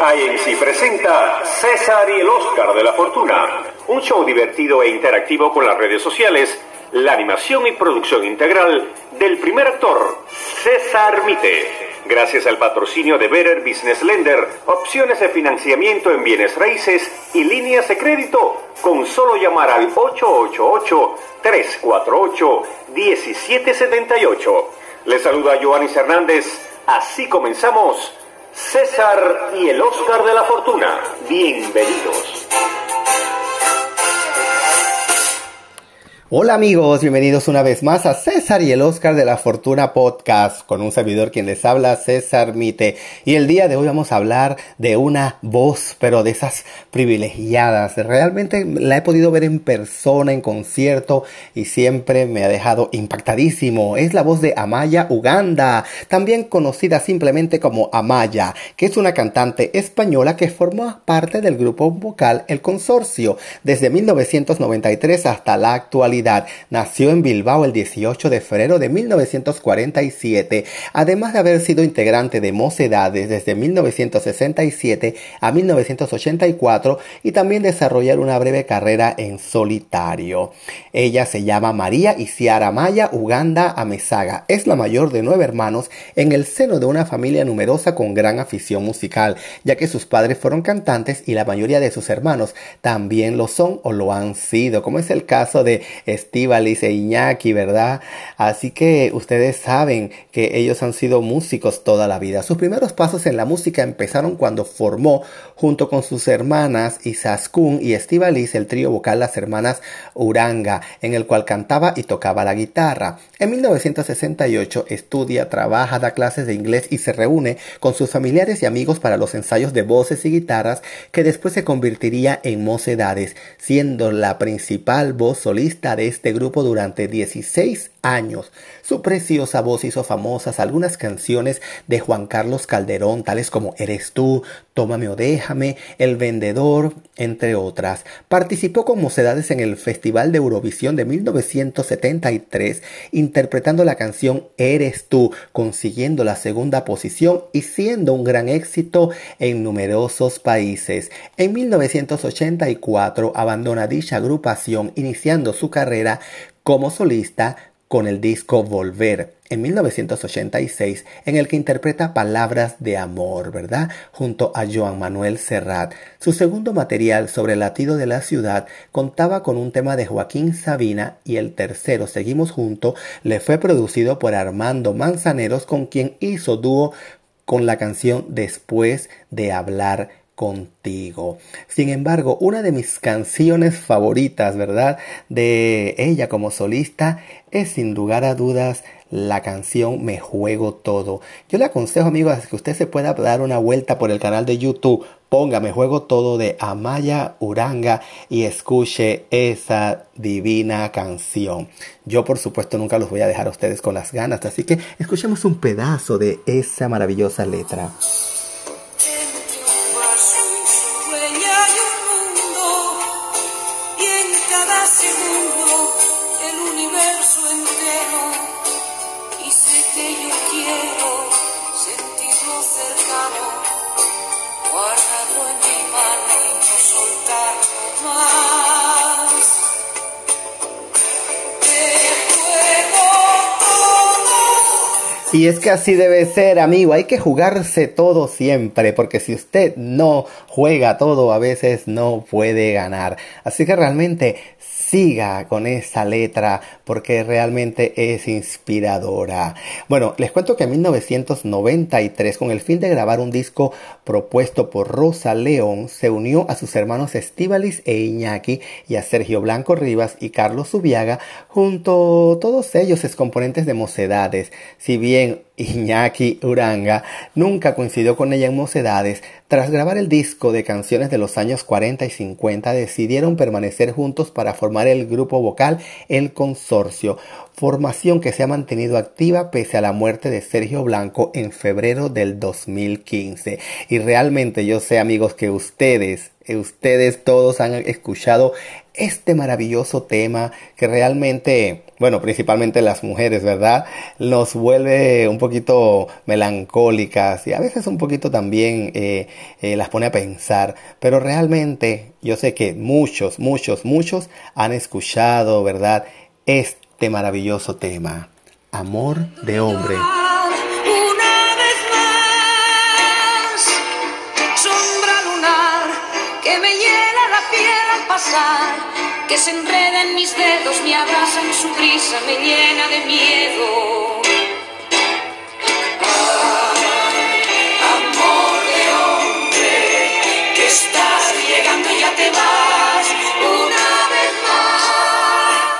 INC presenta César y el Oscar de la Fortuna, un show divertido e interactivo con las redes sociales, la animación y producción integral del primer actor, César Mite. Gracias al patrocinio de Better Business Lender, opciones de financiamiento en bienes raíces y líneas de crédito, con solo llamar al 888-348-1778. Les saluda Joanis Hernández. Así comenzamos César y el Oscar de la Fortuna. Bienvenidos. Hola amigos, bienvenidos una vez más a César y el Oscar de la Fortuna Podcast con un servidor quien les habla, César Mite. Y el día de hoy vamos a hablar de una voz, pero de esas privilegiadas. Realmente la he podido ver en persona, en concierto y siempre me ha dejado impactadísimo. Es la voz de Amaya Uganda, también conocida simplemente como Amaya, que es una cantante española que forma parte del grupo vocal El Consorcio desde 1993 hasta la actualidad. Nació en Bilbao el 18 de febrero de 1947, además de haber sido integrante de Mocedades desde 1967 a 1984 y también desarrollar una breve carrera en solitario. Ella se llama María Isiara Maya Uganda Amezaga. Es la mayor de nueve hermanos en el seno de una familia numerosa con gran afición musical, ya que sus padres fueron cantantes y la mayoría de sus hermanos también lo son o lo han sido, como es el caso de Estivalis e Iñaki, ¿verdad? Así que ustedes saben que ellos han sido músicos toda la vida. Sus primeros pasos en la música empezaron cuando formó junto con sus hermanas Isaskun y Estivalis el trío vocal Las Hermanas Uranga, en el cual cantaba y tocaba la guitarra. En 1968 estudia, trabaja, da clases de inglés y se reúne con sus familiares y amigos para los ensayos de voces y guitarras que después se convertiría en Mocedades, siendo la principal voz solista de este grupo durante 16 años. Su preciosa voz hizo famosas algunas canciones de Juan Carlos Calderón, tales como Eres tú, Tómame o déjame, El vendedor, entre otras. Participó con mocedades en el Festival de Eurovisión de 1973, interpretando la canción Eres tú, consiguiendo la segunda posición y siendo un gran éxito en numerosos países. En 1984 abandona dicha agrupación, iniciando su carrera como solista con el disco Volver en 1986 en el que interpreta Palabras de Amor, ¿verdad? Junto a Joan Manuel Serrat. Su segundo material sobre el latido de la ciudad contaba con un tema de Joaquín Sabina y el tercero, Seguimos Junto, le fue producido por Armando Manzaneros con quien hizo dúo con la canción Después de hablar contigo. Sin embargo, una de mis canciones favoritas, ¿verdad? De ella como solista es sin lugar a dudas la canción Me Juego Todo. Yo le aconsejo, amigos, que usted se pueda dar una vuelta por el canal de YouTube. Ponga Me Juego Todo de Amaya Uranga y escuche esa divina canción. Yo, por supuesto, nunca los voy a dejar a ustedes con las ganas, así que escuchemos un pedazo de esa maravillosa letra. what Y es que así debe ser, amigo. Hay que jugarse todo siempre, porque si usted no juega todo, a veces no puede ganar. Así que realmente siga con esa letra porque realmente es inspiradora. Bueno, les cuento que en 1993, con el fin de grabar un disco propuesto por Rosa León, se unió a sus hermanos Estivalis e Iñaki y a Sergio Blanco Rivas y Carlos Subiaga, junto todos ellos es componentes de Mocedades. Si bien Iñaki Uranga nunca coincidió con ella en Mocedades, tras grabar el disco de canciones de los años 40 y 50 decidieron permanecer juntos para formar el grupo vocal El Consorcio, formación que se ha mantenido activa pese a la muerte de Sergio Blanco en febrero del 2015. Y realmente yo sé amigos que ustedes ustedes todos han escuchado este maravilloso tema que realmente, bueno, principalmente las mujeres, ¿verdad? Nos vuelve un poquito melancólicas y a veces un poquito también eh, eh, las pone a pensar, pero realmente yo sé que muchos, muchos, muchos han escuchado, ¿verdad? Este maravilloso tema, amor de hombre. Que se enreda en mis dedos, me abraza en su brisa, me llena de miedo. amor de hombre, que estás llegando y ya te vas una vez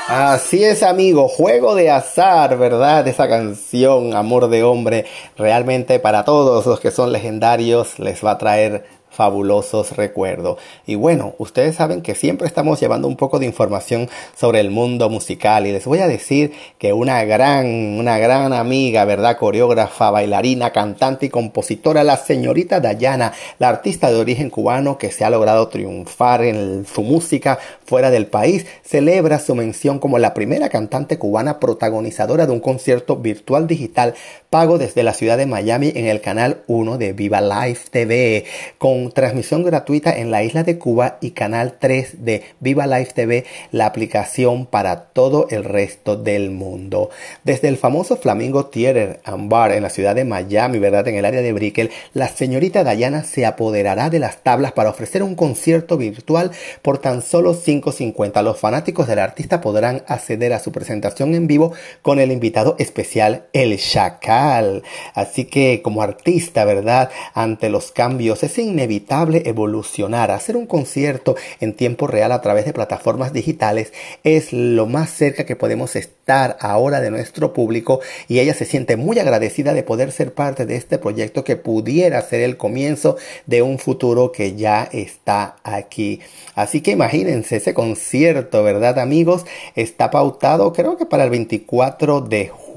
más. Así es, amigo, juego de azar, ¿verdad? Esa canción, Amor de Hombre, realmente para todos los que son legendarios les va a traer fabulosos recuerdos. Y bueno, ustedes saben que siempre estamos llevando un poco de información sobre el mundo musical y les voy a decir que una gran, una gran amiga, ¿verdad? Coreógrafa, bailarina, cantante y compositora, la señorita Dayana, la artista de origen cubano que se ha logrado triunfar en su música fuera del país, celebra su mención como la primera cantante cubana protagonizadora de un concierto virtual digital pago desde la ciudad de Miami en el canal 1 de Viva Live TV con transmisión gratuita en la isla de Cuba y canal 3 de Viva Live TV, la aplicación para todo el resto del mundo. Desde el famoso Flamingo Theater and Bar en la ciudad de Miami, ¿verdad? En el área de Brickell, la señorita Dayana se apoderará de las tablas para ofrecer un concierto virtual por tan solo 5.50. Los fanáticos del artista podrán acceder a su presentación en vivo con el invitado especial El Chacal. Así que como artista, ¿verdad? Ante los cambios es inevitable evolucionar. Hacer un concierto en tiempo real a través de plataformas digitales es lo más cerca que podemos estar ahora de nuestro público y ella se siente muy agradecida de poder ser parte de este proyecto que pudiera ser el comienzo de un futuro que ya está aquí. Así que imagínense ese concierto, ¿verdad amigos? Está pautado creo que para el 24 de julio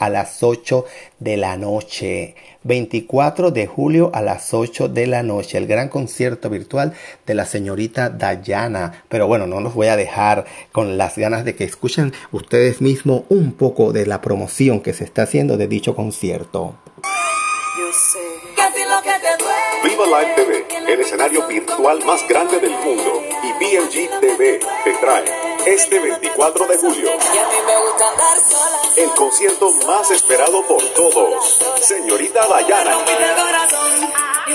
a las 8 de la noche. 24 de julio a las 8 de la noche, el gran concierto virtual de la señorita Dayana. Pero bueno, no los voy a dejar con las ganas de que escuchen ustedes mismos un poco de la promoción que se está haciendo de dicho concierto. Viva Live TV, el escenario virtual más grande del mundo, y BMG TV te trae este 24 de julio el concierto más esperado por todos, señorita Dayana,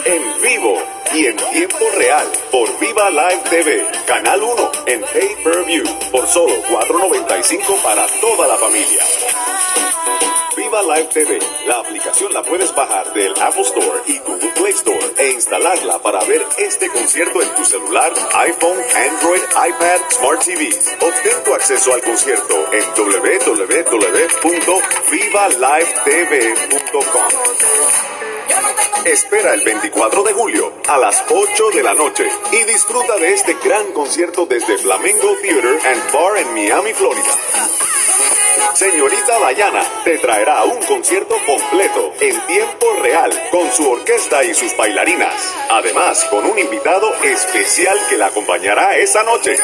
en vivo y en tiempo real por Viva Live TV, Canal 1 en Pay Per View por solo 4.95 para toda la familia. Viva Live TV. La aplicación la puedes bajar del Apple Store y Google Play Store e instalarla para ver este concierto en tu celular, iPhone, Android, iPad, Smart TV. Obtén tu acceso al concierto en www.vivalivetv.com. Espera el 24 de julio a las 8 de la noche y disfruta de este gran concierto desde Flamengo Theater and Bar en Miami, Florida. Señorita Dayana te traerá un concierto completo en tiempo real con su orquesta y sus bailarinas. Además, con un invitado especial que la acompañará esa noche.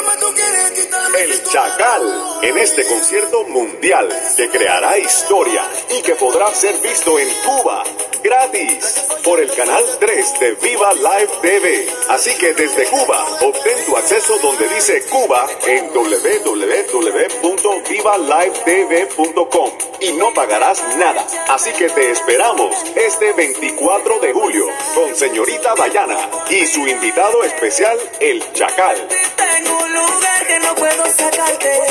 El Chacal en este concierto mundial que creará historia y que podrá ser visto en Cuba gratis por el canal 3 de Viva Live TV. Así que desde Cuba, obtén tu acceso donde dice Cuba en www.vivalivetv.com y no pagarás nada. Así que te esperamos este 24 de julio con señorita Dayana y su invitado especial, el Chacal. Tengo un lugar que no puedo sacarte.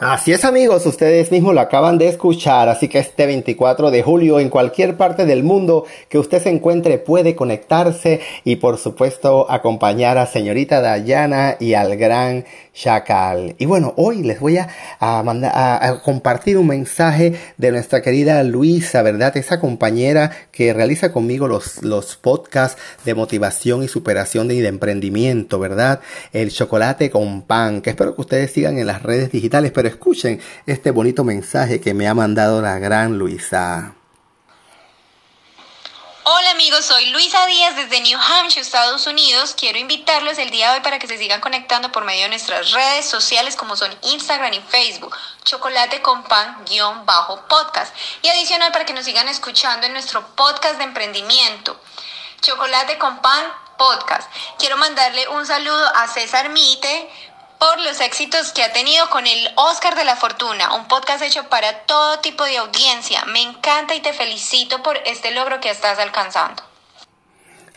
Así es amigos, ustedes mismos lo acaban de escuchar, así que este 24 de julio en cualquier parte del mundo que usted se encuentre puede conectarse y por supuesto acompañar a señorita Dayana y al gran Chacal. Y bueno, hoy les voy a, mandar, a, compartir un mensaje de nuestra querida Luisa, ¿verdad? Esa compañera que realiza conmigo los, los podcasts de motivación y superación y de emprendimiento, ¿verdad? El chocolate con pan, que espero que ustedes sigan en las redes digitales, escuchen este bonito mensaje que me ha mandado la gran Luisa. Hola amigos, soy Luisa Díaz desde New Hampshire, Estados Unidos. Quiero invitarlos el día de hoy para que se sigan conectando por medio de nuestras redes sociales como son Instagram y Facebook, chocolate con pan guion bajo podcast. Y adicional para que nos sigan escuchando en nuestro podcast de emprendimiento, chocolate con pan podcast. Quiero mandarle un saludo a César Mite, por los éxitos que ha tenido con el Oscar de la Fortuna, un podcast hecho para todo tipo de audiencia. Me encanta y te felicito por este logro que estás alcanzando.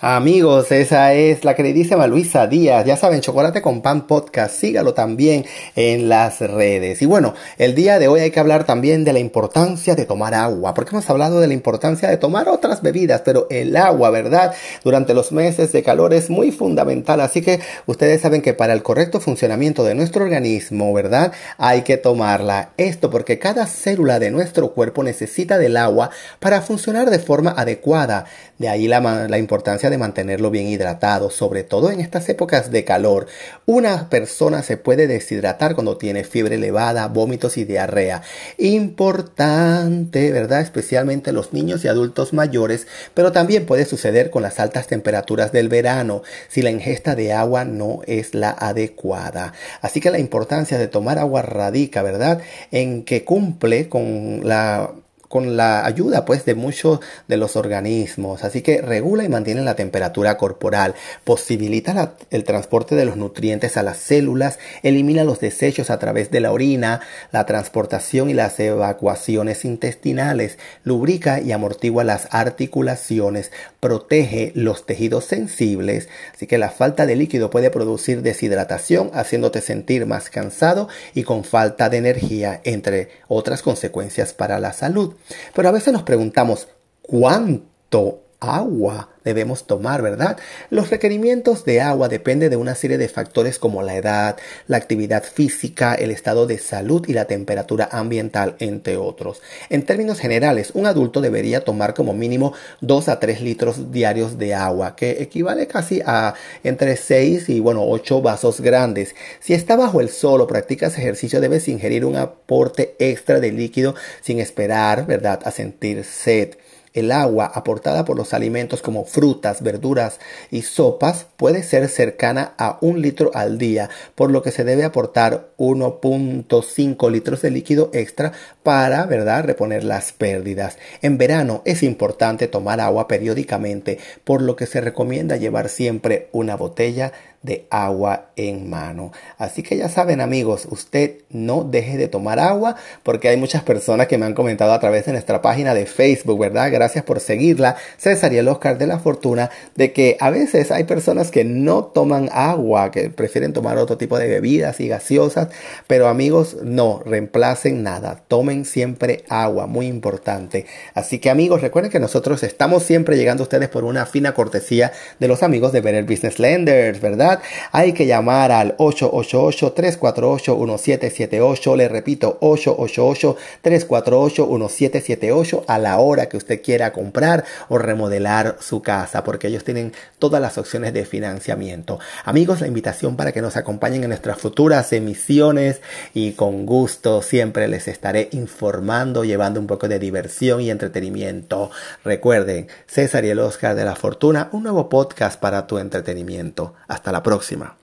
Amigos, esa es la queridísima Luisa Díaz. Ya saben, Chocolate con Pan Podcast. Sígalo también en las redes. Y bueno, el día de hoy hay que hablar también de la importancia de tomar agua, porque hemos hablado de la importancia de tomar otras bebidas, pero el agua, ¿verdad? Durante los meses de calor es muy fundamental. Así que ustedes saben que para el correcto funcionamiento de nuestro organismo, ¿verdad? Hay que tomarla. Esto porque cada célula de nuestro cuerpo necesita del agua para funcionar de forma adecuada. De ahí la, la importancia de mantenerlo bien hidratado, sobre todo en estas épocas de calor. Una persona se puede deshidratar cuando tiene fiebre elevada, vómitos y diarrea. Importante, ¿verdad? Especialmente los niños y adultos mayores, pero también puede suceder con las altas temperaturas del verano, si la ingesta de agua no es la adecuada. Así que la importancia de tomar agua radica, ¿verdad? En que cumple con la con la ayuda pues de muchos de los organismos, así que regula y mantiene la temperatura corporal, posibilita el transporte de los nutrientes a las células, elimina los desechos a través de la orina, la transportación y las evacuaciones intestinales, lubrica y amortigua las articulaciones, protege los tejidos sensibles, así que la falta de líquido puede producir deshidratación, haciéndote sentir más cansado y con falta de energía, entre otras consecuencias para la salud. Pero a veces nos preguntamos, ¿cuánto agua debemos tomar, ¿verdad? Los requerimientos de agua dependen de una serie de factores como la edad, la actividad física, el estado de salud y la temperatura ambiental, entre otros. En términos generales, un adulto debería tomar como mínimo 2 a 3 litros diarios de agua, que equivale casi a entre 6 y bueno, 8 vasos grandes. Si está bajo el sol o practicas ejercicio, debes ingerir un aporte extra de líquido sin esperar, ¿verdad?, a sentir sed. El agua aportada por los alimentos como frutas, verduras y sopas puede ser cercana a un litro al día, por lo que se debe aportar 1.5 litros de líquido extra para, ¿verdad?, reponer las pérdidas. En verano es importante tomar agua periódicamente, por lo que se recomienda llevar siempre una botella de agua en mano. Así que ya saben amigos, usted no deje de tomar agua porque hay muchas personas que me han comentado a través de nuestra página de Facebook, ¿verdad? Gracias por seguirla, César y el Oscar de la Fortuna, de que a veces hay personas que no toman agua, que prefieren tomar otro tipo de bebidas y gaseosas, pero amigos, no, reemplacen nada, tomen siempre agua, muy importante. Así que amigos, recuerden que nosotros estamos siempre llegando a ustedes por una fina cortesía de los amigos de Better Business Lenders, ¿verdad? Hay que llamar al 888-348-1778. Le repito, 888-348-1778 a la hora que usted quiera comprar o remodelar su casa, porque ellos tienen todas las opciones de financiamiento. Amigos, la invitación para que nos acompañen en nuestras futuras emisiones y con gusto siempre les estaré informando, llevando un poco de diversión y entretenimiento. Recuerden, César y el Oscar de la Fortuna, un nuevo podcast para tu entretenimiento. Hasta próxima.